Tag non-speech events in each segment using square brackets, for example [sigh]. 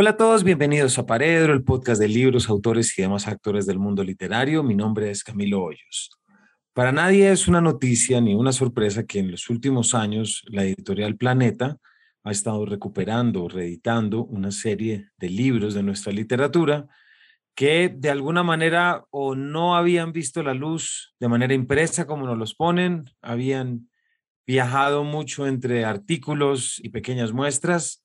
Hola a todos, bienvenidos a Paredro, el podcast de libros, autores y demás actores del mundo literario. Mi nombre es Camilo Hoyos. Para nadie es una noticia ni una sorpresa que en los últimos años la editorial Planeta ha estado recuperando, reeditando una serie de libros de nuestra literatura que de alguna manera o no habían visto la luz de manera impresa como nos los ponen, habían viajado mucho entre artículos y pequeñas muestras.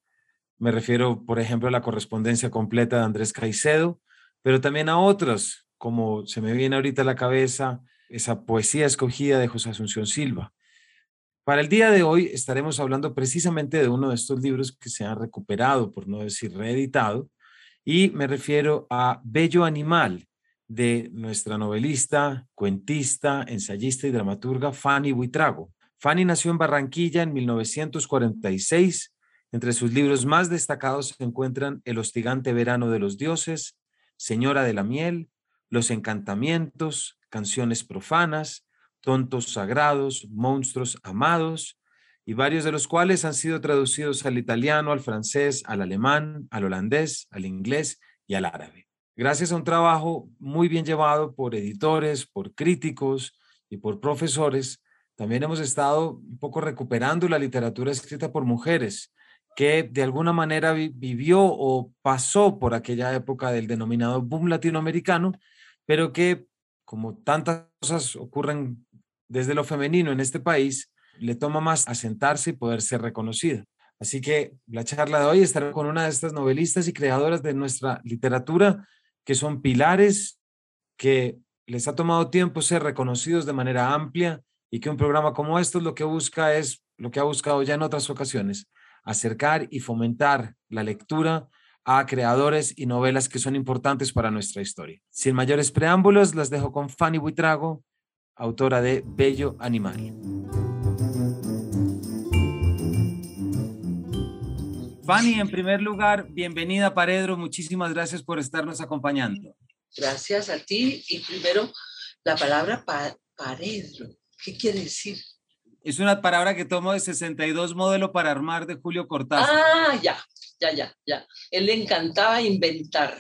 Me refiero, por ejemplo, a la correspondencia completa de Andrés Caicedo, pero también a otros, como se me viene ahorita a la cabeza esa poesía escogida de José Asunción Silva. Para el día de hoy estaremos hablando precisamente de uno de estos libros que se han recuperado, por no decir reeditado, y me refiero a Bello Animal, de nuestra novelista, cuentista, ensayista y dramaturga Fanny Buitrago. Fanny nació en Barranquilla en 1946. Entre sus libros más destacados se encuentran El hostigante verano de los dioses, Señora de la miel, Los encantamientos, Canciones profanas, tontos sagrados, monstruos amados, y varios de los cuales han sido traducidos al italiano, al francés, al alemán, al holandés, al inglés y al árabe. Gracias a un trabajo muy bien llevado por editores, por críticos y por profesores, también hemos estado un poco recuperando la literatura escrita por mujeres que de alguna manera vivió o pasó por aquella época del denominado boom latinoamericano, pero que como tantas cosas ocurren desde lo femenino en este país, le toma más asentarse y poder ser reconocida. Así que la charla de hoy estará con una de estas novelistas y creadoras de nuestra literatura, que son pilares que les ha tomado tiempo ser reconocidos de manera amplia y que un programa como estos lo que busca es lo que ha buscado ya en otras ocasiones, acercar y fomentar la lectura a creadores y novelas que son importantes para nuestra historia. Sin mayores preámbulos, las dejo con Fanny Buitrago, autora de Bello Animal. Fanny, en primer lugar, bienvenida Paredro, muchísimas gracias por estarnos acompañando. Gracias a ti y primero la palabra Paredro, ¿qué quiere decir? Es una palabra que tomo de 62 modelo para armar de Julio Cortázar. Ah, ya, ya, ya, ya. Él le encantaba inventar.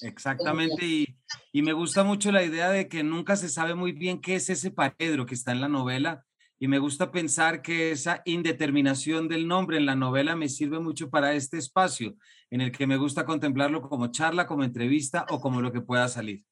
Exactamente, y, y, me gusta mucho la idea de que nunca se sabe muy bien qué es ese Paredro que está en la novela, y me gusta pensar que esa indeterminación del nombre en la novela me sirve mucho para este espacio, en el que me gusta contemplarlo como charla, como entrevista o como lo que pueda salir.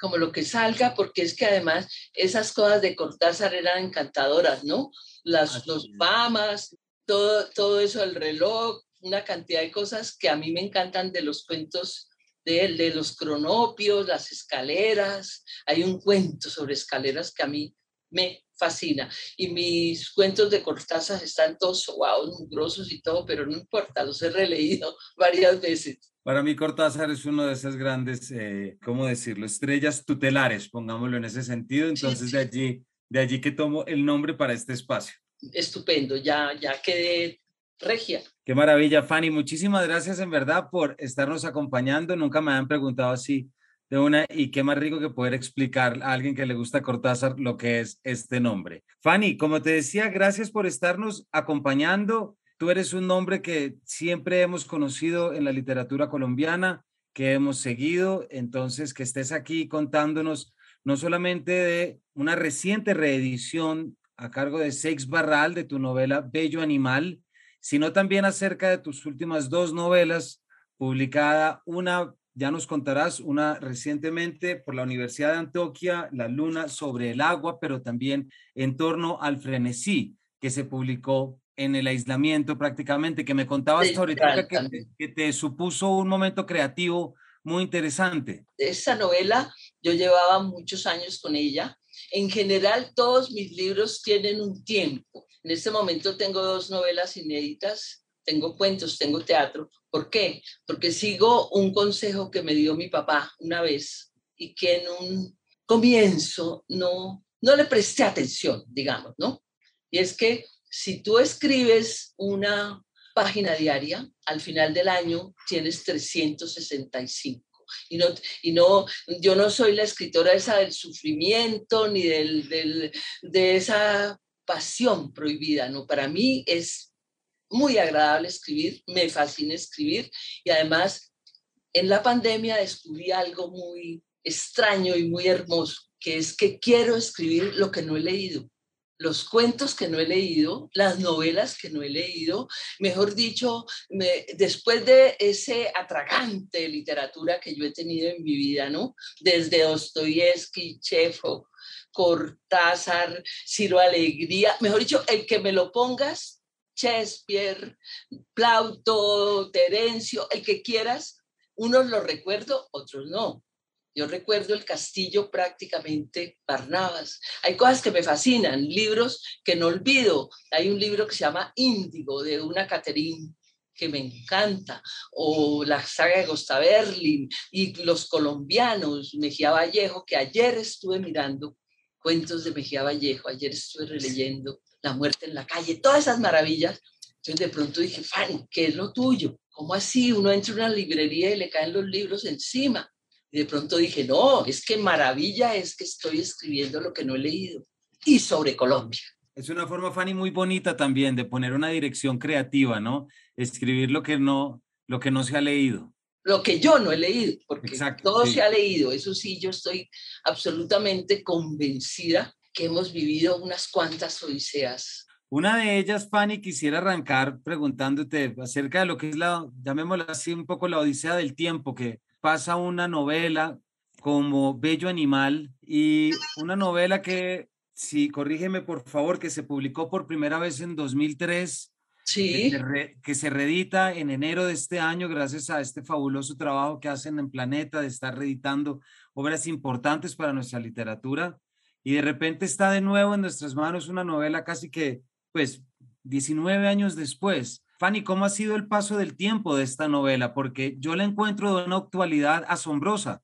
Como lo que salga, porque es que además esas cosas de Cortázar eran encantadoras, ¿no? Las, los pamas, todo, todo eso, el reloj, una cantidad de cosas que a mí me encantan de los cuentos de, de los cronopios, las escaleras. Hay un cuento sobre escaleras que a mí me fascina. Y mis cuentos de Cortázar están todos wow, grosos y todo, pero no importa, los he releído [laughs] varias veces. Para mí Cortázar es uno de esas grandes, eh, ¿cómo decirlo? Estrellas tutelares, pongámoslo en ese sentido. Entonces de allí, de allí que tomo el nombre para este espacio. Estupendo, ya, ya quedé regia. Qué maravilla, Fanny. Muchísimas gracias en verdad por estarnos acompañando. Nunca me han preguntado así de una y qué más rico que poder explicar a alguien que le gusta Cortázar lo que es este nombre. Fanny, como te decía, gracias por estarnos acompañando. Tú eres un nombre que siempre hemos conocido en la literatura colombiana, que hemos seguido, entonces que estés aquí contándonos no solamente de una reciente reedición a cargo de Seix Barral de tu novela Bello Animal, sino también acerca de tus últimas dos novelas, publicada una ya nos contarás una recientemente por la Universidad de Antioquia, La Luna sobre el agua, pero también en torno al frenesí, que se publicó en el aislamiento prácticamente, que me contabas ahorita que, que, te supuso un momento creativo muy interesante. Esa novela, yo llevaba muchos años con ella. En general, todos mis libros tienen un tiempo. En este momento tengo dos novelas inéditas, tengo cuentos, tengo teatro, ¿Por qué? Porque sigo un consejo que me dio mi papá una vez y que en un comienzo no, no le presté atención, digamos, ¿no? Y es que si tú escribes una página diaria, al final del año tienes 365. Y no, y no, yo no soy la escritora esa del sufrimiento ni del, del, de esa pasión prohibida, no, para mí es muy agradable escribir, me fascina escribir y además en la pandemia descubrí algo muy extraño y muy hermoso, que es que quiero escribir lo que no he leído los cuentos que no he leído, las novelas que no he leído, mejor dicho, después de ese atragante literatura que yo he tenido en mi vida, ¿no? Desde Dostoyevsky, Chekhov, Cortázar, Ciro Alegría, mejor dicho, el que me lo pongas, Shakespeare, Plauto, Terencio, el que quieras, unos los recuerdo, otros no. Yo recuerdo el castillo prácticamente Barnabas. Hay cosas que me fascinan, libros que no olvido. Hay un libro que se llama Índigo de una Caterine que me encanta, o la saga de Costa Berlin y los colombianos, Mejía Vallejo, que ayer estuve mirando cuentos de Mejía Vallejo, ayer estuve releyendo La muerte en la calle, todas esas maravillas. Entonces de pronto dije, Fanny, ¿qué es lo tuyo? ¿Cómo así? Uno entra a una librería y le caen los libros encima. Y de pronto dije, no, es que maravilla es que estoy escribiendo lo que no he leído. Y sobre Colombia. Es una forma, Fanny, muy bonita también de poner una dirección creativa, ¿no? Escribir lo que no, lo que no se ha leído. Lo que yo no he leído, porque todo se ha leído. Eso sí, yo estoy absolutamente convencida que hemos vivido unas cuantas odiseas. Una de ellas, Fanny, quisiera arrancar preguntándote acerca de lo que es la, llamémosla así, un poco la odisea del tiempo que, pasa una novela como Bello Animal y una novela que, si corrígeme por favor, que se publicó por primera vez en 2003. Sí. Que se, reedita en enero de este año gracias a este fabuloso trabajo que hacen en Planeta de estar reeditando obras importantes para nuestra literatura. Y de repente está de nuevo en nuestras manos una novela casi que, pues, 19 años después. Fanny, ¿cómo ha sido el paso del tiempo de esta novela? Porque yo la encuentro de una actualidad asombrosa.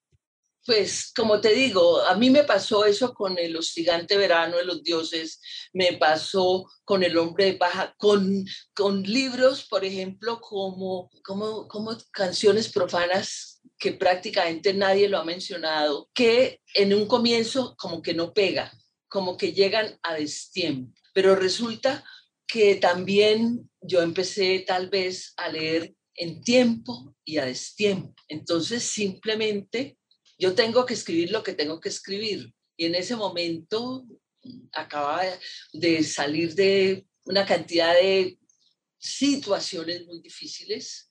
Pues como te digo, a mí me pasó eso con el hostigante verano de los dioses, me pasó con el hombre de paja, con, con libros, por ejemplo, como, como, como canciones profanas que prácticamente nadie lo ha mencionado, que en un comienzo como que no pega, como que llegan a destiempo, pero resulta que también yo empecé tal vez a leer en tiempo y a destiempo. Entonces simplemente yo tengo que escribir lo que tengo que escribir. Y en ese momento acababa de salir de una cantidad de situaciones muy difíciles,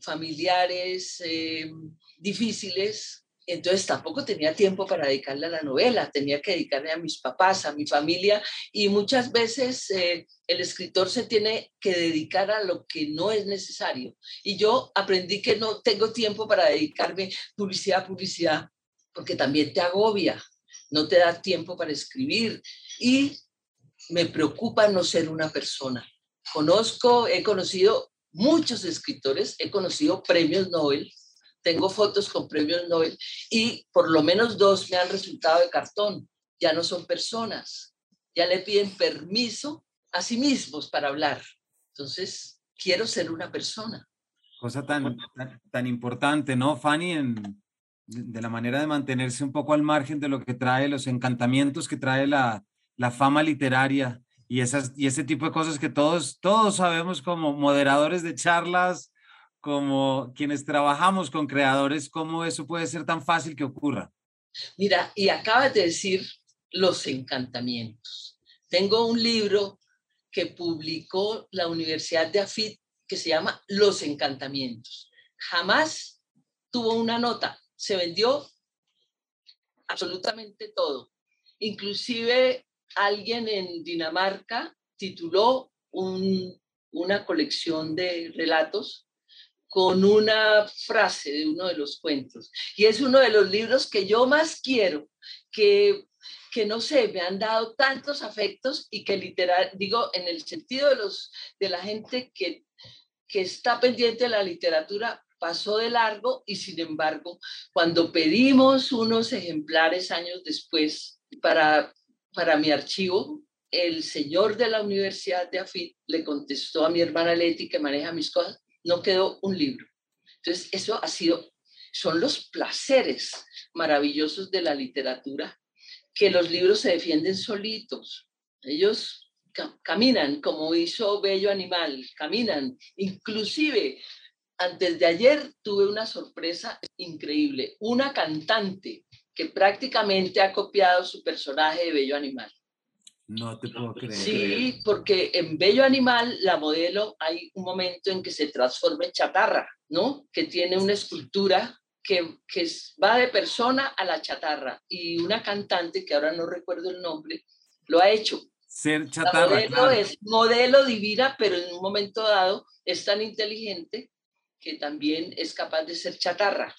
familiares eh, difíciles, entonces tampoco tenía tiempo para dedicarle a la novela, tenía que dedicarle a mis papás, a mi familia y muchas veces eh, el escritor se tiene que dedicar a lo que no es necesario. Y yo aprendí que no tengo tiempo para dedicarme publicidad, publicidad, porque también te agobia, no te da tiempo para escribir y me preocupa no ser una persona. Conozco, he conocido muchos escritores, he conocido premios Nobel, tengo fotos con premios Nobel y por lo menos dos me han resultado de cartón. Ya no son personas, ya le piden permiso a sí mismos para hablar. Entonces, quiero ser una persona. Cosa tan, tan, importante, ¿no, Fanny? En, de la manera de mantenerse un poco al margen de lo que trae, los encantamientos que trae la, la fama literaria y, esas, y ese tipo de cosas que todos, todos sabemos como moderadores de charlas, como quienes trabajamos con creadores, cómo eso puede ser tan fácil que ocurra. Mira, y acabas de decir los encantamientos. Tengo un libro que publicó la Universidad de Afit que se llama Los encantamientos. Jamás tuvo una nota, se vendió absolutamente todo. Inclusive alguien en Dinamarca tituló una colección de relatos con una frase de uno de los cuentos. Y es uno de los libros que yo más quiero, que, que no sé, me han dado tantos afectos y que literal, digo, en el sentido de, los, de la gente que, que está pendiente de la literatura, pasó de largo y sin embargo, cuando pedimos unos ejemplares años después para, para mi archivo, el señor de la Universidad de Afit le contestó a mi hermana Leti, que maneja mis cosas, no quedó un libro. Entonces, eso ha sido, son los placeres maravillosos de la literatura, que los libros se defienden solitos. Ellos caminan como hizo Bello Animal, caminan. Inclusive, antes de ayer tuve una sorpresa increíble. Una cantante que prácticamente ha copiado su personaje de Bello Animal. No te puedo creer. Sí, porque en Bello Animal la modelo hay un momento en que se transforma en chatarra, ¿no? Que tiene una escultura que, que va de persona a la chatarra. Y una cantante, que ahora no recuerdo el nombre, lo ha hecho. Ser chatarra. modelo es modelo divina, pero en un momento dado es tan inteligente que también es capaz de ser chatarra.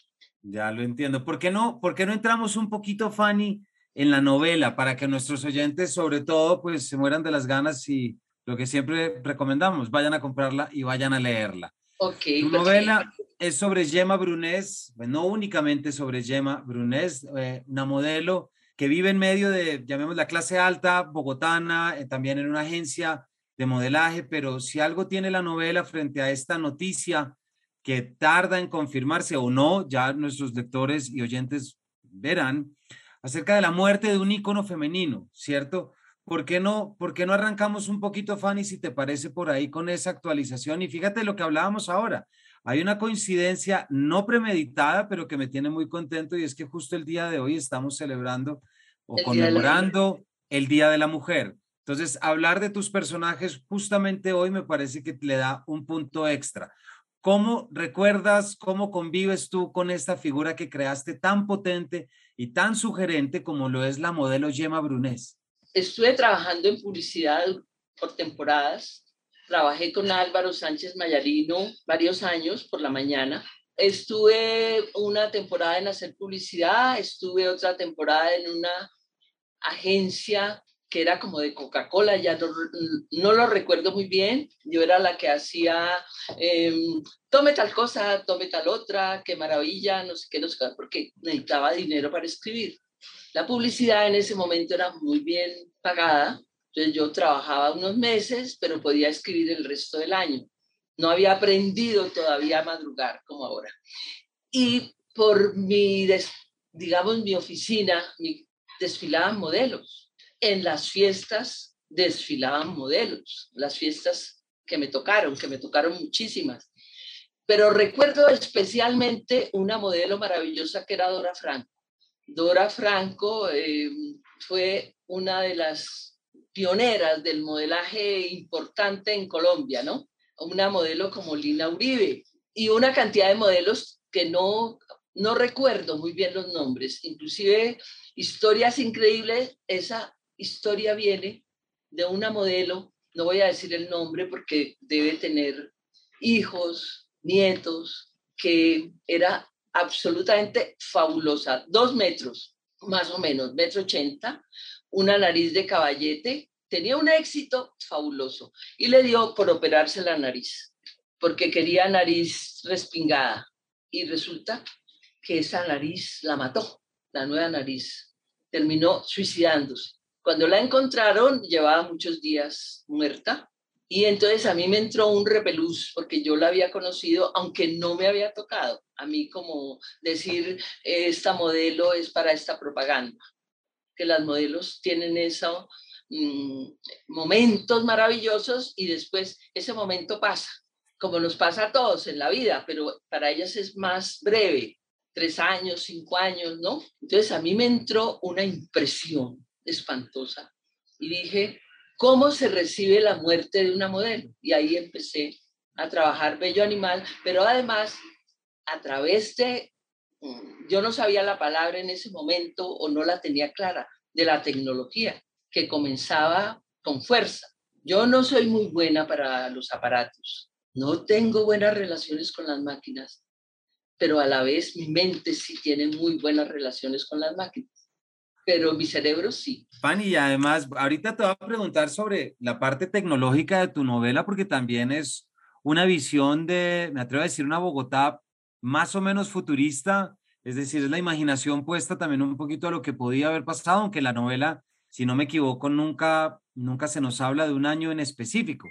Ya lo entiendo. ¿Por qué no, por qué no entramos un poquito, Fanny, en la novela para que nuestros oyentes, sobre todo, pues se mueran de las ganas y lo que siempre recomendamos, vayan a comprarla y vayan a leerla. Ok. Tu novela es sobre Gemma Brunés, no únicamente sobre Gemma Brunés, eh, una modelo que vive en medio de, llamemos la clase alta bogotana, eh, también en una agencia de modelaje, pero si algo tiene la novela frente a esta noticia que tarda en confirmarse o no, ya nuestros lectores y oyentes verán, acerca de la muerte de un ícono femenino, ¿cierto? ¿Por qué no, por qué no arrancamos un poquito, Fanny, si te parece por ahí con esa actualización? Y fíjate lo que hablábamos ahora. Hay una coincidencia no premeditada, pero que me tiene muy contento y es que justo el día de hoy estamos celebrando o conmemorando el Día de la Mujer. Entonces, hablar de tus personajes justamente hoy me parece que le da un punto extra. ¿Cómo recuerdas, cómo convives tú con esta figura que creaste tan potente y tan sugerente como lo es la modelo Gemma Brunés? Estuve trabajando en publicidad por temporadas. Trabajé con Álvaro Sánchez Mayarino varios años por la mañana. Estuve una temporada en hacer publicidad, estuve otra temporada en una agencia que era como de Coca-Cola, ya no, lo recuerdo muy bien. Yo era la que hacía, em, tome tal cosa, tome tal otra, qué maravilla, no sé qué, no sé qué, porque necesitaba dinero para escribir. La publicidad en ese momento era muy bien pagada, entonces yo trabajaba unos meses, pero podía escribir el resto del año. No había aprendido todavía a madrugar como ahora. Y por mi, digamos, mi oficina, mi, desfilaban modelos en las fiestas desfilaban modelos, las fiestas que me tocaron, que me tocaron muchísimas. Pero recuerdo especialmente una modelo maravillosa que era Dora Franco. Dora Franco eh, fue una de las pioneras del modelaje importante en Colombia, ¿no? Una modelo como Lina Uribe y una cantidad de modelos que no, no recuerdo muy bien los nombres, inclusive historias increíbles, esa historia viene de una modelo, no voy a decir el nombre porque debe tener hijos, nietos, que era absolutamente fabulosa, dos metros, más o menos, metro ochenta, una nariz de caballete, tenía un éxito fabuloso y le dio por operarse la nariz, porque quería nariz respingada y resulta que esa nariz la mató, la nueva nariz, terminó suicidándose. Cuando la encontraron, llevaba muchos días muerta. Y entonces a mí me entró un repelús porque yo la había conocido, aunque no me había tocado. A mí como decir, esta modelo es para esta propaganda. Que las modelos tienen esos mm, momentos maravillosos y después ese momento pasa, como nos pasa a todos en la vida, pero para ellas es más breve, tres años, cinco años, ¿no? Entonces a mí me entró una impresión espantosa. Y dije, ¿cómo se recibe la muerte de una modelo? Y ahí empecé a trabajar Bello Animal, pero además a través de, mm, yo no sabía la palabra en ese momento o no la tenía clara, de la tecnología, que comenzaba con fuerza. Yo no soy muy buena para los aparatos, no tengo buenas relaciones con las máquinas, pero a la vez mi mente sí tiene muy buenas relaciones con las máquinas pero mi cerebro sí. Fanny, y además, ahorita te voy a preguntar sobre la parte tecnológica de tu novela, porque también es una visión de, me atrevo a decir, una Bogotá más o menos futurista, es decir, es la imaginación puesta también un poquito a lo que podía haber pasado, aunque la novela, si no me equivoco, nunca, nunca se nos habla de un año en específico,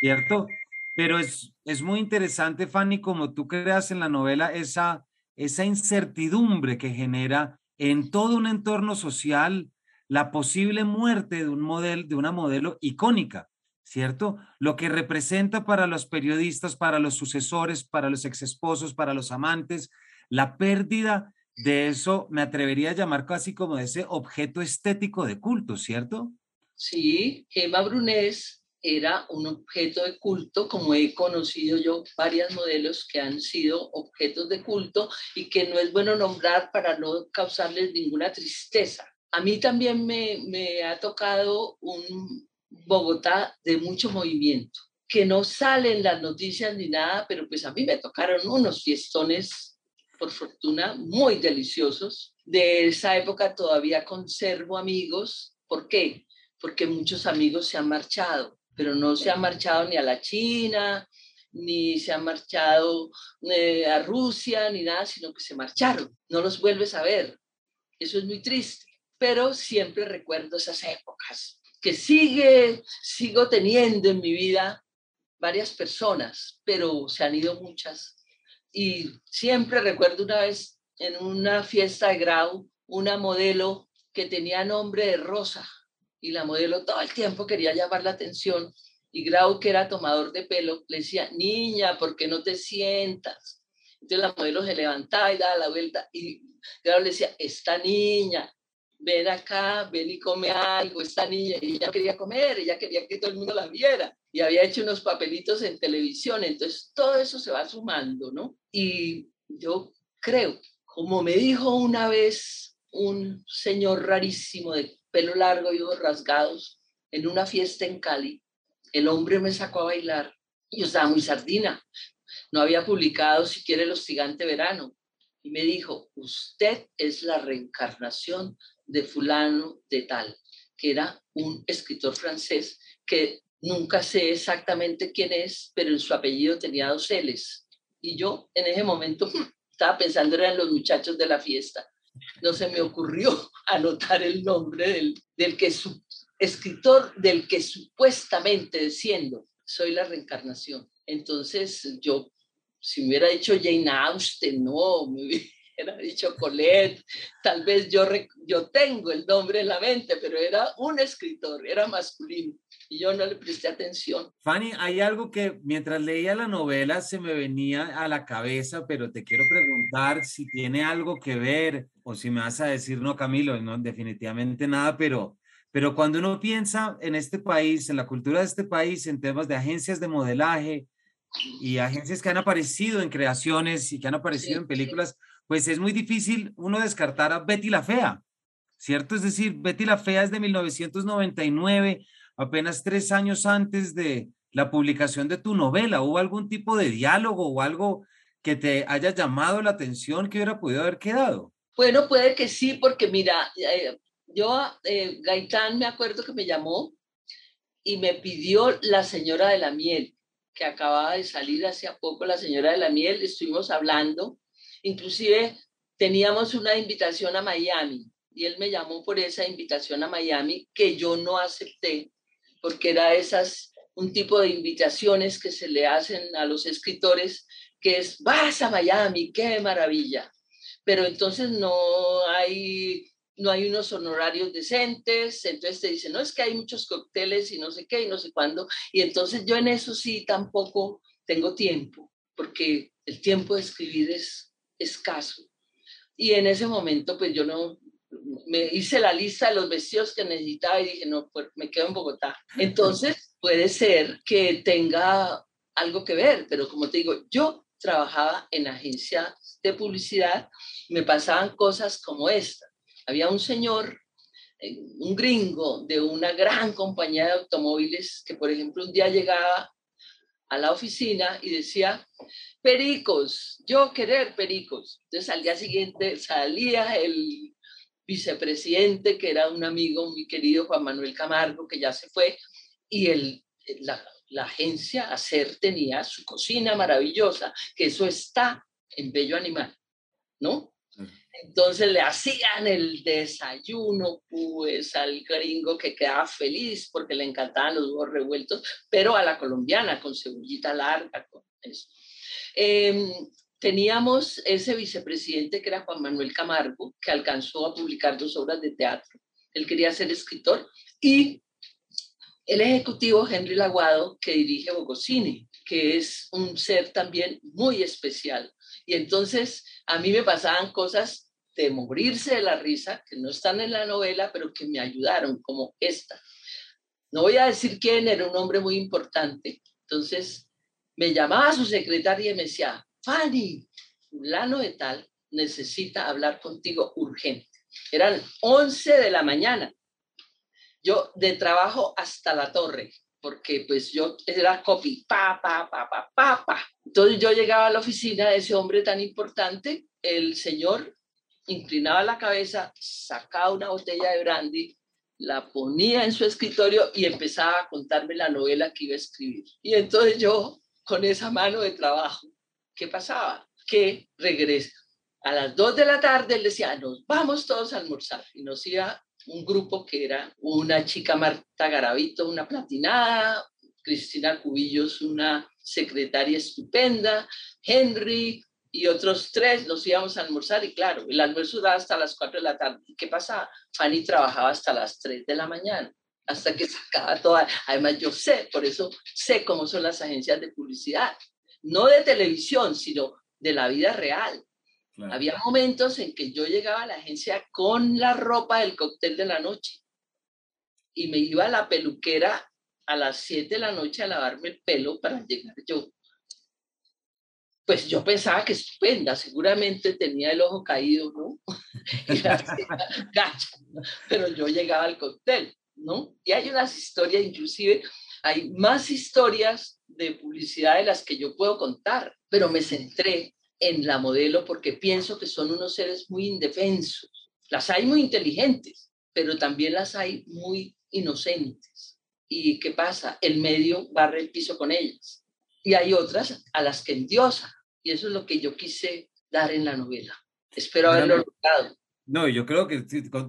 ¿cierto? Pero es, es muy interesante, Fanny, como tú creas en la novela esa, esa incertidumbre que genera en todo un entorno social la posible muerte de, un modelo, de una modelo icónica, ¿cierto? Lo que representa para los periodistas, para los sucesores, para los exesposos, para los amantes, la pérdida de eso, me atrevería a llamar casi como ese objeto estético de culto, ¿cierto? Sí, Gemma Brunés era un objeto de culto, como he conocido yo varias modelos que han sido objetos de culto y que no es bueno nombrar para no causarles ninguna tristeza. A mí también me, me ha tocado un Bogotá de mucho movimiento, que no salen las noticias ni nada, pero pues a mí me tocaron unos fiestones, por fortuna, muy deliciosos. De esa época todavía conservo amigos. ¿Por qué? Porque muchos amigos se han marchado pero no se ha marchado ni a la China, ni se ha marchado eh, a Rusia, ni nada, sino que se marcharon. No los vuelves a ver. Eso es muy triste, pero siempre recuerdo esas épocas, que sigue, sigo teniendo en mi vida varias personas, pero se han ido muchas. Y siempre recuerdo una vez en una fiesta de grau, una modelo que tenía nombre de Rosa, y la modelo todo el tiempo quería llamar la atención y Grau, que era tomador de pelo, le decía, niña, ¿por qué no te sientas? Entonces la modelo se levantaba y daba la vuelta y Grau le decía, esta niña, ven acá, ven y come algo, esta niña, y ella quería comer, ella quería que todo el mundo la viera, y había hecho unos papelitos en televisión, entonces todo eso se va sumando, ¿no? Y yo creo, como me dijo una vez un señor rarísimo de pelo largo y ojos rasgados, en una fiesta en Cali. El hombre me sacó a bailar y yo estaba muy sardina. No había publicado siquiera El hostigante verano. Y me dijo, usted es la reencarnación de fulano de tal, que era un escritor francés que nunca sé exactamente quién es, pero en su apellido tenía dos L's. Y yo en ese momento [laughs] estaba pensando en los muchachos de la fiesta no se me ocurrió [laughs] anotar el nombre del, del que su escritor, del que supuestamente desciendo, soy la reencarnación. Entonces yo, si me hubiera dicho Jane Austen, no, me hubiera [laughs] dicho Colette, tal vez yo, yo tengo el nombre en la mente, pero era un escritor, era masculino y yo no le presté atención. Fanny, hay algo que mientras leía la novela se me venía a la cabeza, pero te quiero preguntar si tiene algo que ver o si me vas a decir, no, Camilo, no, definitivamente nada, pero, pero cuando uno piensa en este país, en la cultura de este país, en temas de agencias de modelaje y agencias que han aparecido en creaciones y que han aparecido en películas, pues es muy difícil uno descartar a Betty la Fea, ¿cierto? Es decir, Betty la Fea es de 1999 apenas tres años antes de la publicación de tu novela. ¿Hubo algún tipo de diálogo o algo que te haya llamado la atención que hubiera podido haber quedado? Bueno, puede que sí, porque mira, eh, yo, eh, Gaitán, me acuerdo que me llamó y me pidió la señora de la miel, que acababa de salir hace poco, la señora de la miel, estuvimos hablando, inclusive teníamos una invitación a Miami y él me llamó por esa invitación a Miami que yo no acepté porque era esas, un tipo de invitaciones que se le hacen a los escritores, que es, vas a Miami, qué maravilla. Pero entonces no hay, no hay unos honorarios decentes, entonces te dicen, no, es que hay muchos cócteles y no sé qué y no sé cuándo. Y entonces yo en eso sí tampoco tengo tiempo, porque el tiempo de escribir es escaso. Y en ese momento, pues yo no, me hice la lista de los vestidos que necesitaba y dije, no, pues me quedo en Bogotá. Entonces, [laughs] puede ser que tenga algo que ver, pero como te digo, yo trabajaba en agencias de publicidad me pasaban cosas como esta. Había un señor, eh, un gringo de una gran compañía de automóviles que, por ejemplo, un día llegaba a la oficina y decía, pericos, yo querer pericos. Entonces al día siguiente salía el vicepresidente, que era un amigo muy querido, Juan Manuel Camargo, que ya se fue, y el, la, la agencia ACER tenía su cocina maravillosa, que eso está en Bello Animal, ¿no? Entonces le hacían el desayuno, pues, al gringo que quedaba feliz porque le encantaban los huevos revueltos, pero a la colombiana con cebollita larga, con eso. Em, teníamos ese vicepresidente que era Juan Manuel Camargo, que alcanzó a publicar dos obras de teatro, él quería ser escritor, y el ejecutivo Henry Laguado, que dirige Bogocine, que es un ser también muy especial. Y entonces a mí me pasaban cosas de morirse de la risa, que no están en la novela, pero que me ayudaron, como esta. No voy a decir quién, era un hombre muy importante. Entonces me llamaba su secretaria y me decía, Fanny, fulano de tal necesita hablar contigo urgente. Eran 11 de la mañana. Yo de trabajo hasta la torre, porque pues yo era copy, pa, pa, pa, pa, pa, pa. Entonces yo llegaba a la oficina de ese hombre tan importante, el señor inclinaba la cabeza, sacaba una botella de brandy, la ponía en su escritorio y empezaba a contarme la novela que iba a escribir. Y entonces yo, con esa mano de trabajo, ¿qué pasaba? Que regresa. A las dos de la tarde él decía, nos vamos todos a almorzar. Y nos iba un grupo que era una chica Marta Garavito, una platinada, Cristina Cubillos, una secretaria estupenda, Henry y otros tres nos íbamos a almorzar y claro, el almuerzo daba hasta las cuatro de la tarde. ¿Y qué pasaba? Fanny trabajaba hasta las tres de la mañana, hasta que [laughs] sacaba toda. Además, yo sé, por eso sé cómo son las agencias de publicidad, no de televisión, sino de la vida real. Había momentos en que yo llegaba a la agencia con la ropa del cóctel de la noche y me iba a la peluquera a las 7 de la noche a lavarme el pelo para llegar yo. Pues yo pensaba que estupenda, seguramente tenía el ojo caído, ¿no? [laughs] [laughs] pero yo llegaba al cóctel, ¿no? Y hay unas historias, inclusive hay más historias de publicidad de las que yo puedo contar, pero me centré en la modelo porque pienso que son unos seres muy indefensos. Las hay muy inteligentes, pero también las hay muy inocentes. ¿Y qué pasa? El medio barre el piso con ellas. Y hay otras a las que endiosa. Y eso es lo que yo quise dar en la novela. Espero haberlo logrado. No, yo creo que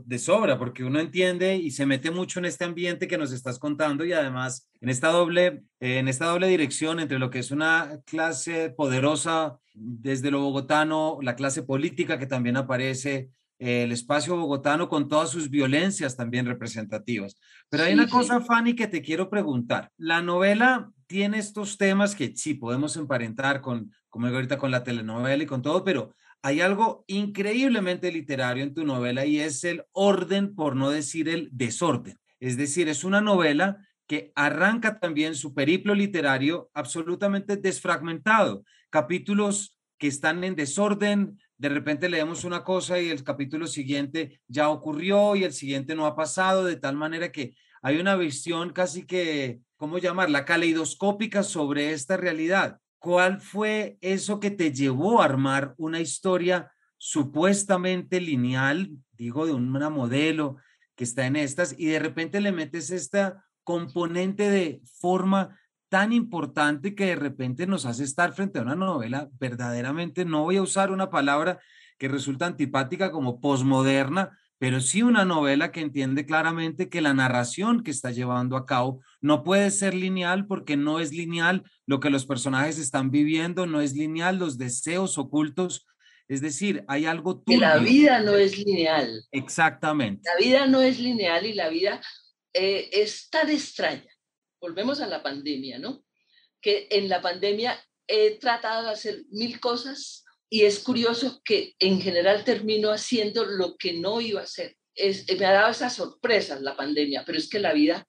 de sobra, porque uno entiende y se mete mucho en este ambiente que nos estás contando y además en esta doble, en esta doble dirección entre lo que es una clase poderosa desde lo bogotano, la clase política que también aparece, el espacio bogotano con todas sus violencias también representativas. Pero hay una cosa, Fanny, que te quiero preguntar. La novela tiene estos temas que sí podemos emparentar con, como digo ahorita, con la telenovela y con todo, pero hay algo increíblemente literario en tu novela y es el orden, por no decir el desorden. Es decir, es una novela que arranca también su periplo literario absolutamente desfragmentado. Capítulos que están en desorden, de repente leemos una cosa y el capítulo siguiente ya ocurrió y el siguiente no ha pasado, de tal manera que hay una visión casi que, ¿cómo llamarla? Caleidoscópica sobre esta realidad. ¿Cuál fue eso que te llevó a armar una historia supuestamente lineal, digo, de una modelo que está en estas, y de repente le metes esta componente de forma tan importante que de repente nos hace estar frente a una novela verdaderamente, no voy a usar una palabra que resulta antipática como posmoderna, pero sí una novela que entiende claramente que la narración que está llevando a cabo no puede ser lineal porque no es lineal lo que los personajes están viviendo, no es lineal los deseos ocultos. Es decir, hay algo turbio. La vida no es lineal. Exactamente. La vida no es lineal y la vida eh, es tan extraña. Volvemos a la pandemia, ¿no? Que en la pandemia he tratado de hacer mil cosas y es curioso que en general termino haciendo lo que no iba a hacer. Es, me ha dado esas sorpresas la pandemia, pero es que la vida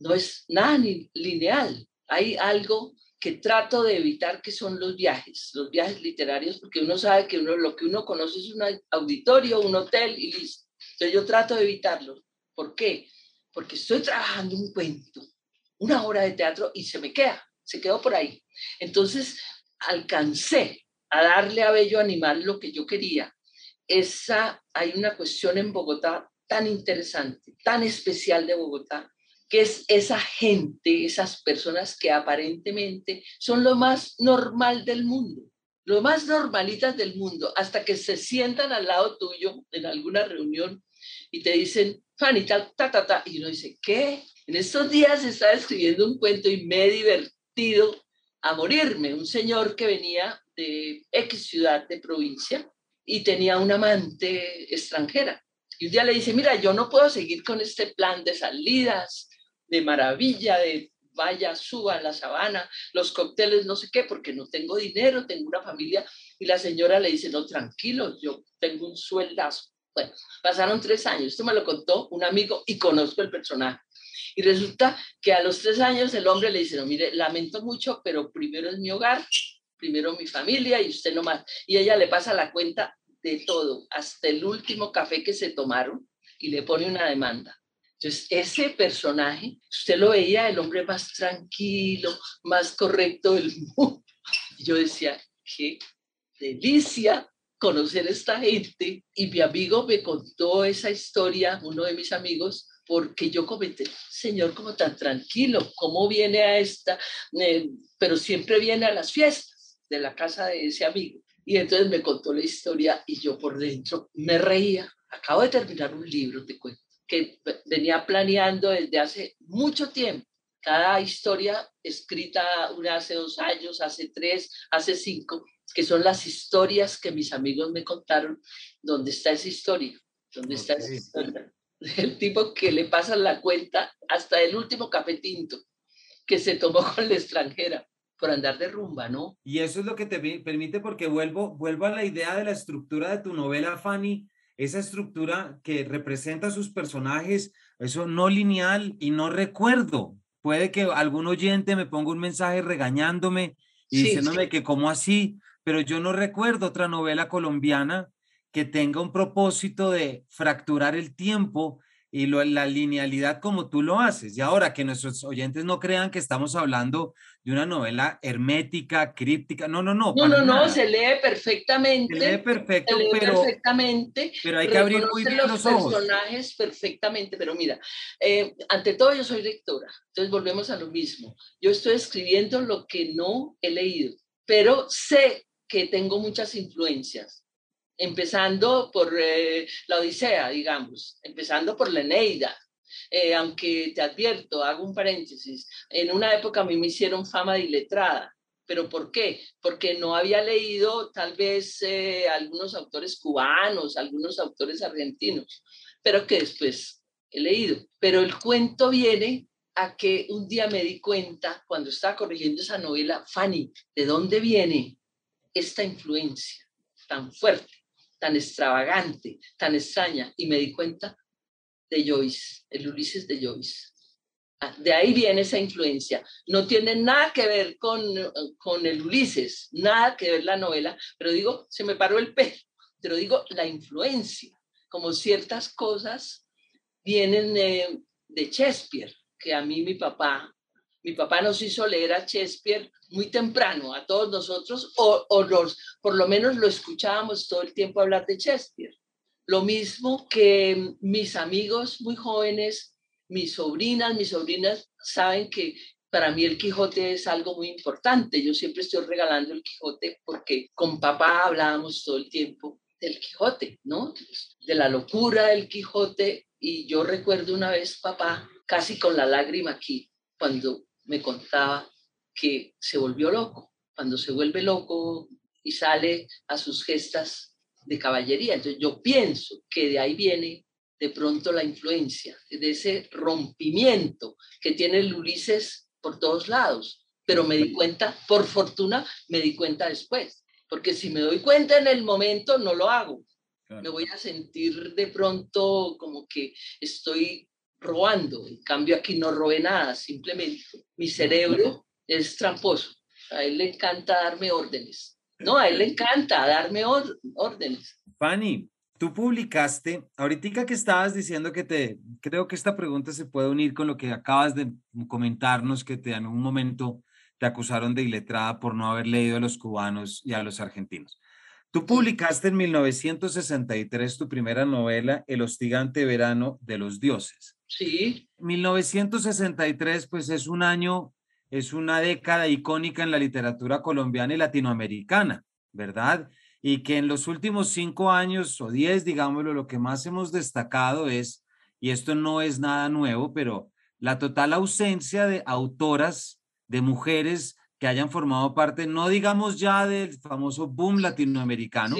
no es nada ni lineal. Hay algo que trato de evitar que son los viajes, los viajes literarios, porque uno sabe que uno, lo que uno conoce es un auditorio, un hotel y listo. Entonces yo trato de evitarlo. ¿Por qué? Porque estoy trabajando un cuento, una obra de teatro y se me queda, se quedó por ahí. Entonces alcancé a darle a Bello Animal lo que yo quería. Esa, hay una cuestión en Bogotá tan interesante, tan especial de Bogotá, que es esa gente, esas personas que aparentemente son lo más normal del mundo, lo más normalitas del mundo, hasta que se sientan al lado tuyo en alguna reunión y te dicen, Fanny, ta, ta, ta, ta, y uno dice, ¿qué? En estos días estaba escribiendo un cuento y me he divertido a morirme. Un señor que venía de X ciudad de provincia y tenía una amante extranjera. Y un día le dice, mira, yo no puedo seguir con este plan de salidas, de maravilla, de vaya, suba la sabana, los cócteles, no sé qué, porque no tengo dinero, tengo una familia. Y la señora le dice, no, tranquilo, yo tengo un sueldazo. Bueno, pasaron tres años, esto me lo contó un amigo y conozco el personaje. Y resulta que a los tres años el hombre le dice, no, mire, lamento mucho, pero primero es mi hogar, primero mi familia y usted no más. Y ella le pasa la cuenta de todo, hasta el último café que se tomaron y le pone una demanda. Entonces, ese personaje, usted lo veía el hombre más tranquilo, más correcto del [laughs] mundo. Yo decía, qué delicia conocer esta gente. Y mi amigo me contó esa historia, uno de mis amigos, porque yo comenté, señor, como tan tranquilo, ¿cómo viene a esta? Eh, pero siempre viene a las fiestas de la casa de ese amigo. Y entonces me contó la historia y yo por dentro me reía. Acabo de terminar un libro, te cuento, que venía planeando desde hace mucho tiempo. Cada historia escrita una hace dos años, hace tres, hace cinco, que son las historias que mis amigos me contaron. ¿Dónde está esa historia? ¿Dónde está esa historia? [laughs] El tipo que le pasa la cuenta hasta el último café tinto que se tomó [laughs] con la extranjera por andar de rumba, ¿no? Y eso es lo que te permite, porque vuelvo, vuelvo a la idea de la estructura de tu novela, Fanny, esa estructura que representa a sus personajes, eso no lineal y no recuerdo. Puede que algún oyente me ponga un mensaje regañándome y diciéndome que cómo así, pero yo no recuerdo otra novela colombiana que tenga un propósito de fracturar el tiempo y la linealidad como tú lo haces. Y ahora que nuestros oyentes no crean que estamos hablando de una novela hermética, críptica. No, no, no. No, no, no, se lee perfectamente. Se lee perfecto, pero, perfectamente. Pero hay que abrir muy bien los, los personajes perfectamente. Pero mira, eh, ante todo yo soy lectora. Entonces volvemos a lo mismo. Yo estoy escribiendo lo que no he leído, pero sé que tengo muchas influencias empezando por eh, la Odisea, digamos, empezando por la Eneida. Eh, aunque te advierto, hago un paréntesis, en una época a mí me hicieron fama de iletrada. ¿Pero por qué? Porque no había leído tal vez eh, algunos autores cubanos, algunos autores argentinos, pero que después he leído. Pero el cuento viene a que un día me di cuenta, cuando estaba corrigiendo esa novela, Fanny, ¿de dónde viene esta influencia tan fuerte? Tan extravagante, tan extraña, y me di cuenta de Joyce, el Ulises de Joyce. Ah, de ahí viene esa influencia. No tiene nada que ver con, con el Ulises, nada que ver la novela, pero digo, se me paró el pelo, pero digo la influencia, como ciertas cosas vienen de, de Shakespeare, que a mí mi papá mi papá nos hizo leer a Shakespeare muy temprano, a todos nosotros, o, o por lo menos lo escuchábamos todo el tiempo hablar de Shakespeare. Lo mismo que mis amigos muy jóvenes, mis sobrinas, mis sobrinas saben que para mí el Quijote es algo muy importante. Yo siempre estoy regalando el Quijote porque con papá hablábamos todo el tiempo del Quijote, ¿no? De la locura del Quijote. Y yo recuerdo una vez papá casi con la lágrima aquí, cuando me contaba que se volvió loco. Cuando se vuelve loco y sale a sus gestas de caballería. Entonces yo pienso que de ahí viene de pronto la influencia, de ese rompimiento que tiene el Ulises por todos lados. Pero me di cuenta, por fortuna, me di cuenta después. Porque si me doy cuenta en el momento, no lo hago. Me voy a sentir de pronto como que estoy robando. En cambio, aquí no robé nada, simplemente mi cerebro es tramposo. A él le encanta darme órdenes. No, a él le encanta darme órdenes. Fanny, tú publicaste, ahorita que estabas diciendo que te, creo que esta pregunta se puede unir con lo que acabas de comentarnos, que te, en un momento te acusaron de iletrada por no haber leído a los cubanos y a los argentinos. Tú publicaste en 1963 tu primera novela, El hostigante verano de los dioses. Sí. 1963, pues es un año, es una década icónica en la literatura colombiana y latinoamericana, ¿verdad? Y que en los últimos cinco años o diez, digámoslo, lo que más hemos destacado es, y esto no es nada nuevo, pero la total ausencia de autoras, de mujeres que hayan formado parte, no digamos ya del famoso boom latinoamericano,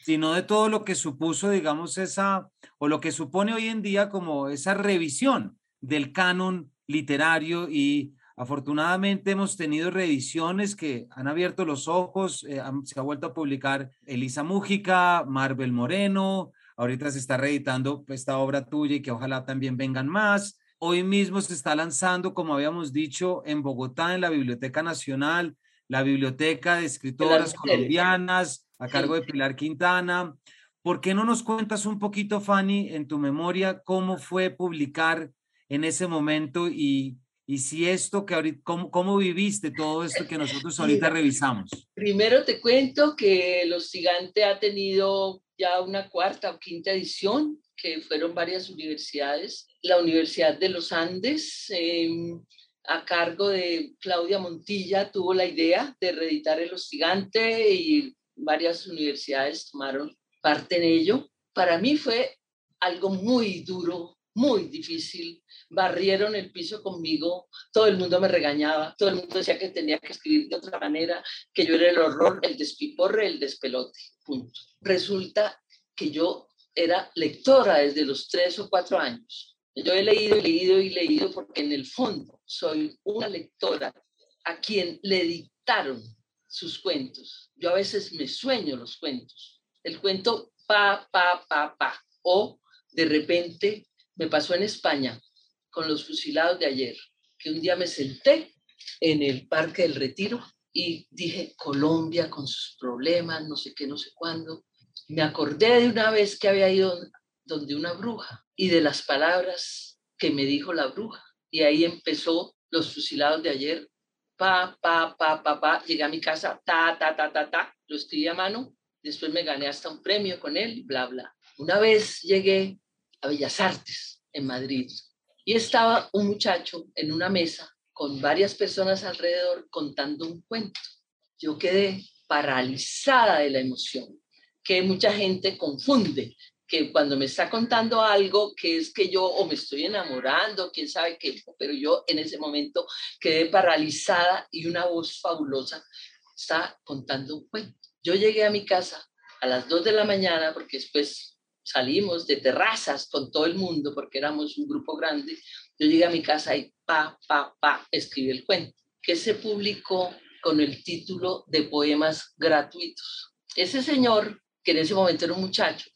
sino de todo lo que supuso, digamos, esa o lo que supone hoy en día como esa revisión del canon literario y afortunadamente hemos tenido revisiones que han abierto los ojos, eh, se ha vuelto a publicar Elisa Mújica, Marvel Moreno, ahorita se está reeditando esta obra tuya y que ojalá también vengan más. Hoy mismo se está lanzando, como habíamos dicho, en Bogotá, en la Biblioteca Nacional, la Biblioteca de Escritoras Colombianas, a cargo de Pilar Quintana. ¿Por qué no nos cuentas un poquito, Fanny, en tu memoria, cómo fue publicar en ese momento y, y si esto que ahorita, cómo, cómo viviste todo esto que nosotros ahorita revisamos? Primero te cuento que Los Gigantes ha tenido ya una cuarta o quinta edición, que fueron varias universidades. La Universidad de los Andes, em, a cargo de Claudia Montilla, tuvo la idea de reeditar El Hostigante y varias universidades tomaron parte en ello. Para mí fue algo muy duro, muy difícil. Barrieron el piso conmigo, todo el mundo me regañaba, todo el mundo decía que tenía que escribir de otra manera, que yo era el horror, el despiporre, el despelote, punto. Resulta que yo era lectora desde los tres o cuatro años. Yo he leído y leído y leído porque en el fondo soy una lectora a quien le dictaron sus cuentos. Yo a veces me sueño los cuentos. El cuento pa, pa, pa, pa. O de repente me pasó en España con los fusilados de ayer, que un día me senté en el Parque del Retiro y dije, Colombia con sus problemas, no sé qué, no sé cuándo. Me acordé de una vez que había ido donde una bruja y de las palabras que me dijo la bruja. Y ahí empezó los fusilados de ayer. Pa, pa, pa, pa, pa. Llegué a mi casa, ta, ta, ta, ta, ta. Lo escribí a mano. Después me gané hasta un premio con él, bla, bla. Una vez llegué a Bellas Artes en Madrid y estaba un muchacho en una mesa con varias personas alrededor contando un cuento. Yo quedé paralizada de la emoción, que mucha gente confunde que cuando me está contando algo que es que yo o me estoy enamorando, quién sabe qué, pero yo en ese momento quedé paralizada y una voz fabulosa está contando un cuento. Yo llegué a mi casa a las 2 de la mañana porque después salimos de terrazas con todo el mundo porque éramos un grupo grande. Yo llegué a mi casa y pa, pa, pa, escribí el cuento, que se publicó con el título de Poemas Gratuitos. Ese señor, que en ese momento era un muchacho,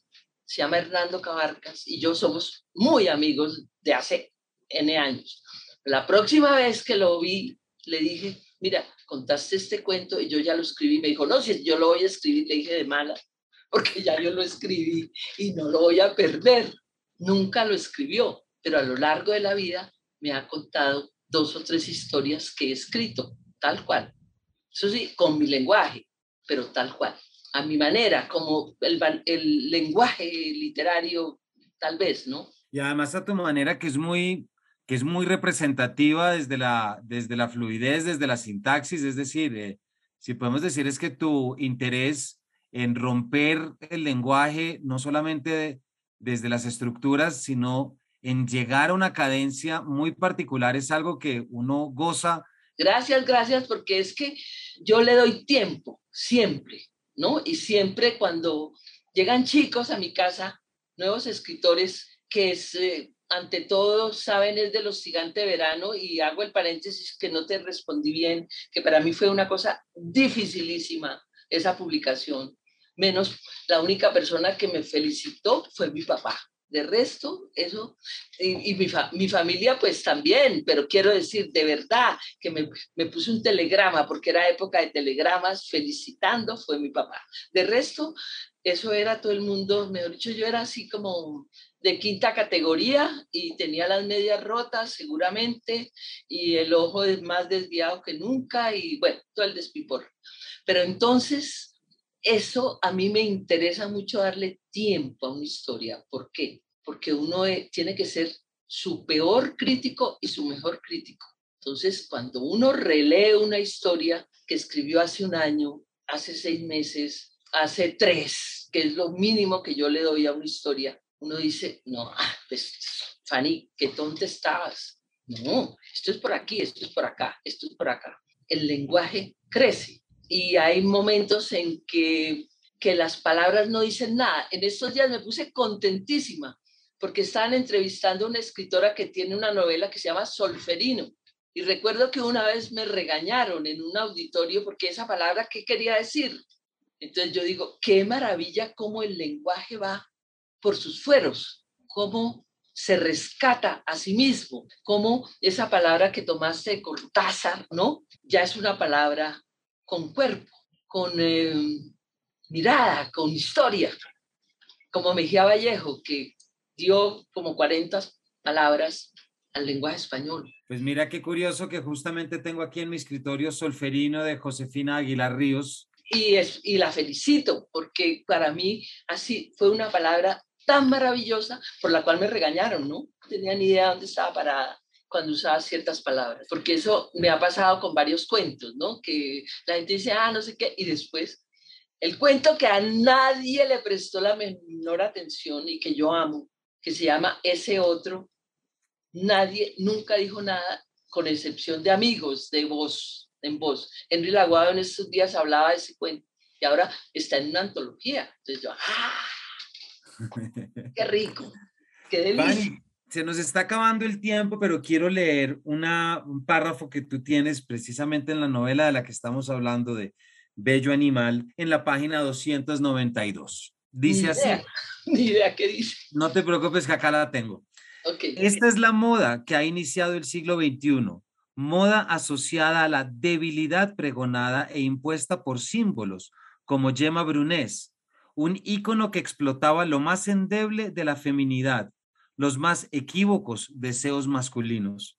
se llama Hernando Cabarcas y yo somos muy amigos de hace N años. La próxima vez que lo vi, le dije, mira, contaste este cuento y yo ya lo escribí. Me dijo, no, si yo lo voy a escribir, le dije de mala [laughs] porque ya yo lo escribí y no lo voy a perder. Nunca lo escribió, pero a lo largo de la vida me ha contado dos o tres historias que he escrito, tal cual. Eso sí, con mi lenguaje, pero tal cual. A mi manera, como el, el lenguaje literario, tal vez, ¿no? Y además a tu manera que es muy, que es muy representativa desde la, desde la fluidez, desde la sintaxis, es decir, eh, si podemos decir es que tu interés en romper el lenguaje, no solamente desde las estructuras, sino en llegar a una cadencia muy particular, es algo que uno goza. Gracias, gracias, porque es que yo le doy tiempo, siempre, ¿no? Y siempre cuando llegan chicos a mi casa, nuevos escritores, que es, eh, ante todo saben es de los gigantes verano, y hago el paréntesis que no te respondí bien, que para mí fue una cosa dificilísima esa publicación, menos la única persona que me felicitó fue mi papá. De resto, eso, y, mi, mi, familia pues también, pero quiero decir, de verdad, que me, me puse un telegrama, porque era época de telegramas, felicitando, fue mi papá. De resto, eso era todo el mundo, mejor dicho, yo era así como de quinta categoría y tenía las medias rotas seguramente y el ojo más desviado que nunca y bueno, todo el despipor. Pero entonces eso a mí me interesa mucho darle tiempo a una historia. ¿Por qué? Porque uno e, tiene que ser su peor crítico y su mejor crítico. Entonces, cuando uno relee una historia que escribió hace un año, hace seis meses, hace tres, que es lo mínimo que yo le doy a una historia, uno dice, no, ah, pues, Fanny, qué tonta estabas. No, esto es por aquí, esto es por acá, esto es por acá. El lenguaje crece y hay momentos en que, que las palabras no dicen nada. En estos días me puse contentísima porque estaban entrevistando a una escritora que tiene una novela que se llama Solferino. Y recuerdo que una vez me regañaron en un auditorio porque esa palabra, ¿qué quería decir? Entonces yo digo, qué maravilla cómo el lenguaje va por sus fueros, cómo se rescata a sí mismo, cómo esa palabra que tomaste de Cortázar, ¿no? Ya es una palabra con cuerpo, con eh, mirada, con historia, como Mejía Vallejo, que dio como 40 palabras al lenguaje español. Pues mira qué curioso que justamente tengo aquí en mi escritorio Solferino de Josefina Aguilar Ríos. Y, es, y la felicito porque para mí así fue una palabra tan maravillosa por la cual me regañaron, ¿no? No tenía ni idea dónde estaba parada cuando usaba ciertas palabras, porque eso me ha pasado con varios cuentos, ¿no? Que la gente dice, ah, no sé qué, y después el cuento que a nadie le prestó la menor atención y que yo amo, que se llama Ese Otro, nadie nunca dijo nada, con excepción de amigos, de voz, en voz. Henry Laguado en estos días hablaba de ese cuento y ahora está en una antología. Entonces yo, ¡ah! [laughs] Qué rico, qué delicia. se nos está acabando el tiempo, pero quiero leer una, un párrafo que tú tienes precisamente en la novela de la que estamos hablando de Bello Animal, en la página 292. Dice así. [laughs] Ni idea qué dice. No te preocupes que acá la tengo. Esta es la moda que ha iniciado el siglo XXI, moda asociada a la debilidad pregonada e impuesta por símbolos como Gemma Brunés, un ícono que explotaba lo más endeble de la feminidad, los más equívocos deseos masculinos.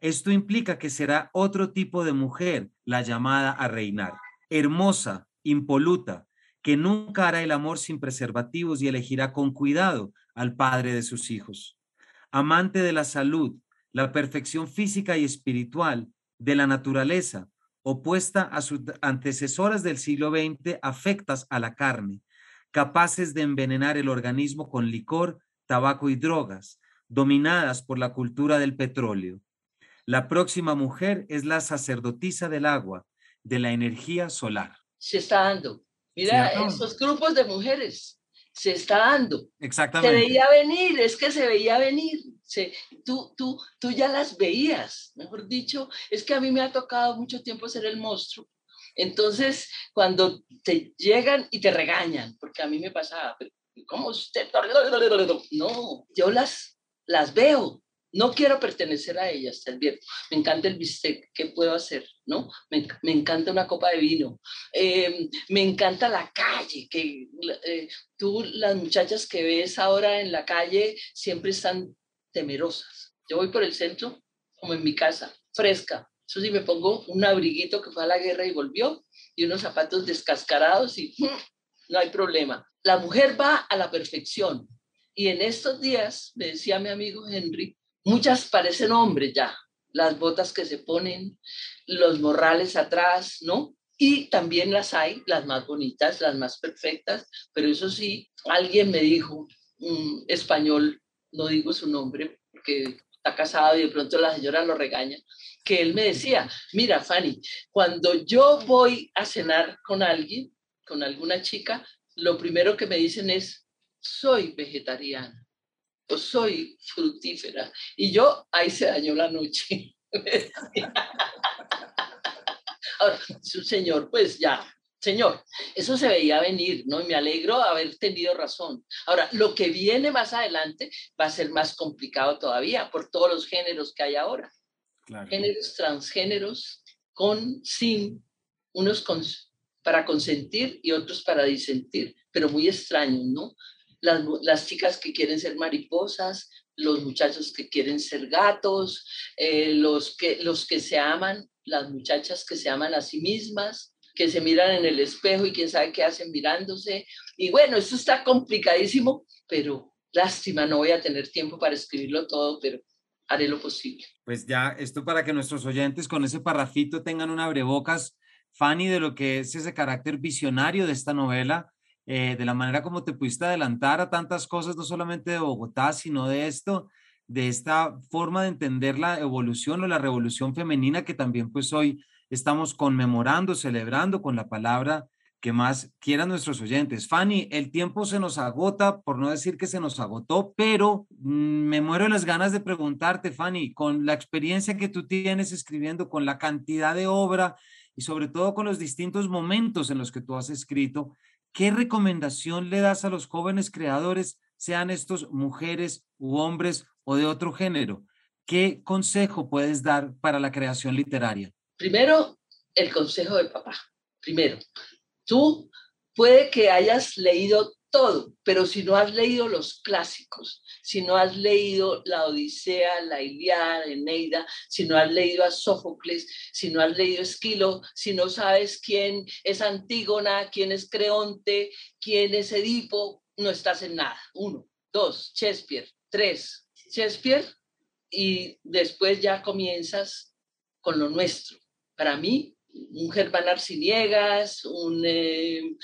Esto implica que será otro tipo de mujer la llamada a reinar, hermosa, impoluta, que nunca hará el amor sin preservativos y elegirá con cuidado al padre de sus hijos. Amante de la salud, la perfección física y espiritual, de la naturaleza, opuesta a sus antecesoras del siglo XX, afectas a la carne, capaces de envenenar el organismo con licor, tabaco y drogas, dominadas por la cultura del petróleo. La próxima mujer es la sacerdotisa del agua, de la energía solar. Se está dando. Mira, esos grupos de mujeres se está dando. Exactamente. Se veía venir, es que se veía venir. Se, tú, tú, tú ya las veías, mejor dicho, es que a mí me ha tocado mucho tiempo ser el monstruo entonces, cuando te llegan y te regañan, porque a mí me pasaba, ¿cómo usted? No, yo las, las veo, no quiero pertenecer a ellas, te advierto. Me encanta el bistec, ¿qué puedo hacer? ¿No? Me, encanta una copa de vino. Em, me encanta la calle, que eh, tú, las muchachas que ves ahora en la calle, siempre están temerosas. Yo voy por el centro, como en mi casa, fresca, eso sí, me pongo un abriguito que fue a la guerra y volvió, y unos zapatos descascarados y no hay problema. La mujer va a la perfección. Y en estos días, me decía mi amigo Henry, muchas parecen hombres ya. Las botas que se ponen, los morrales atrás, ¿no? Y también las hay, las más bonitas, las más perfectas, pero eso sí, alguien me dijo, un español, no digo su nombre, porque está casado y de pronto la señora lo regaña, que él me decía, mira, Fanny, cuando yo voy a cenar con alguien, con alguna chica, lo primero que me dicen es, soy vegetariana o soy fructífera. Y yo, ahí se dañó la noche. [laughs] Ahora, su señor, pues ya, señor, eso se veía venir, ¿no? Y me alegro haber tenido razón. Ahora, lo que viene más adelante va a ser más complicado todavía por todos los géneros que hay ahora géneros transgéneros con, sin, unos para consentir y otros para disentir, pero muy extraños, ¿no? Las, las, chicas que quieren ser mariposas, los muchachos que quieren ser gatos, eh, los, que, los que se aman, las muchachas que se aman a sí mismas, que se miran en el espejo y quién sabe qué hacen mirándose. Y bueno, esto está complicadísimo, pero lástima, no voy a tener tiempo para escribirlo todo, pero haré lo posible. Pues ya, esto para que nuestros oyentes con ese parrafito tengan un abrebocas, Fanny, de lo que es ese carácter visionario de esta novela, eh, de la manera como te pudiste adelantar a tantas cosas, no solamente de Bogotá, sino de esto, de esta forma de entender la evolución o la revolución femenina que también pues hoy estamos conmemorando, celebrando con la palabra que más quieran nuestros oyentes. Fanny, el tiempo se nos agota, por no decir que se nos agotó, pero mm, me muero las ganas de preguntarte, Fanny, con la experiencia que tú tienes escribiendo, con la cantidad de obra y sobre todo con los distintos momentos en los que tú has escrito, ¿qué recomendación le das a los jóvenes creadores, sean estos mujeres u hombres o de otro género? ¿Qué consejo puedes dar para la creación literaria? Primero, el consejo de papá. Primero, Tú puede que hayas leído todo, pero si no has leído los clásicos, si no has leído la Odisea, la Iliada, Eneida, si no has leído a Sófocles, si no has leído Esquilo, si no sabes quién es Antígona, quién es Creonte, quién es Edipo, no estás en nada. Uno, dos, Shakespeare, tres, Shakespeare, y después ya comienzas con lo nuestro. Para mí, un Germán Arciniegas, un em,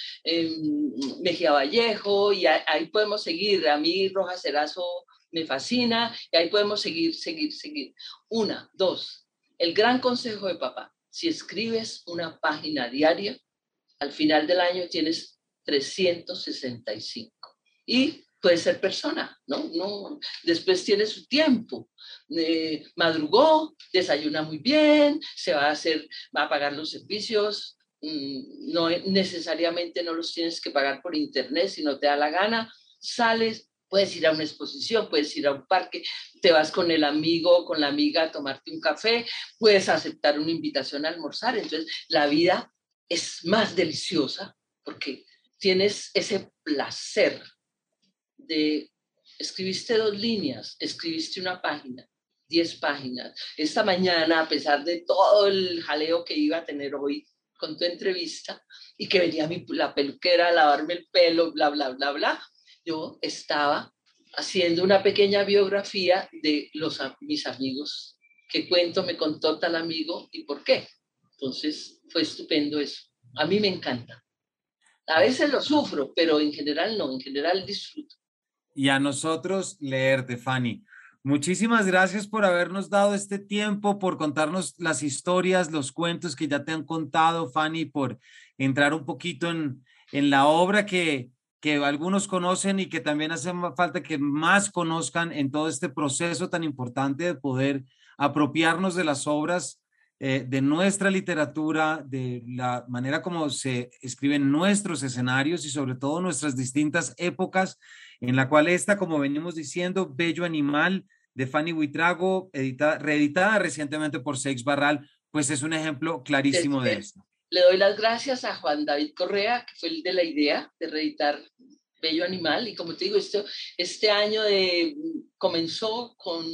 Mejía Vallejo, y ahí podemos seguir. A mí Rojas Cerazo me fascina, y ahí podemos seguir, seguir, seguir. Una, dos, el gran consejo de papá. Si escribes una página diaria, al final del año tienes 365. Y puede ser persona, ¿no? no después tiene su tiempo. Eh, madrugó, desayuna muy bien, se va a hacer, va a pagar los servicios, mm, no necesariamente no los tienes que pagar por internet si no te da la gana, sales, puedes ir a una exposición, puedes ir a un parque, te vas con el amigo, con la amiga a tomarte un café, puedes aceptar una invitación a almorzar, entonces la vida es más deliciosa porque tienes ese placer escribiste dos líneas, escribiste una página, diez páginas. Esta mañana, a pesar de todo el jaleo que iba a tener hoy con tu entrevista y que venía mi, la peluquera a lavarme el pelo, bla, bla, bla, bla, yo estaba haciendo una pequeña biografía de los, mis amigos. ¿Qué cuento me contó tal amigo y por qué? Entonces fue estupendo eso. A mí me encanta. A veces lo sufro, pero en general no, en general disfruto y a nosotros leerte, Fanny. Muchísimas gracias por habernos dado este tiempo, por contarnos las historias, los cuentos que ya te han contado, Fanny, por entrar un poquito en, en la obra que, que algunos conocen y que también hace falta que más conozcan en todo este proceso tan importante de poder apropiarnos de las obras eh, de nuestra literatura, de la manera como se escriben nuestros escenarios y sobre todo nuestras distintas épocas, en la cual está, como venimos diciendo, Bello Animal de Fanny Huitrago, editada, reeditada recientemente por Seix Barral, pues es un ejemplo clarísimo de esto. Le doy las gracias a Juan David Correa, que fue el de la idea de reeditar Bello Animal. Y como te digo, esto, este año de, comenzó con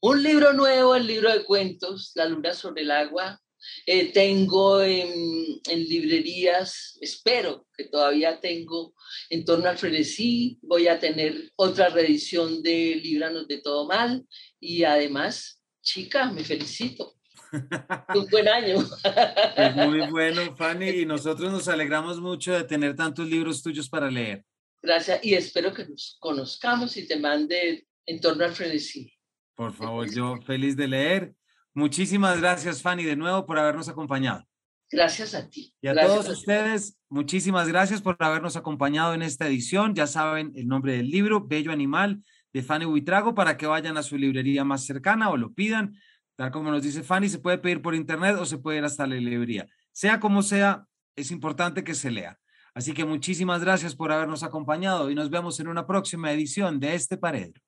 un libro nuevo, el libro de cuentos, La luna sobre el agua. Eh, tengo en, librerías, espero que todavía tengo en torno al frenesí, voy a tener otra reedición de Líbranos de todo mal y además, chica, me felicito. [laughs] Un buen año. Es muy bueno, Fanny, y [laughs] nosotros nos alegramos mucho de tener tantos libros tuyos para leer. Gracias, y espero que nos conozcamos y te mande en torno al frenesí. Por favor, yo feliz de leer. Muchísimas gracias, Fanny, de nuevo por habernos acompañado. Gracias a ti. Y a todos ustedes, muchísimas gracias por habernos acompañado en esta edición. Ya saben el nombre del libro, Bello Animal, de Fanny Huitrago, para que vayan a su librería más cercana o lo pidan. Tal como nos dice Fanny, se puede pedir por internet o se puede ir hasta la librería. Sea como sea, es importante que se lea. Así que muchísimas gracias por habernos acompañado y nos vemos en una próxima edición de este Paredro.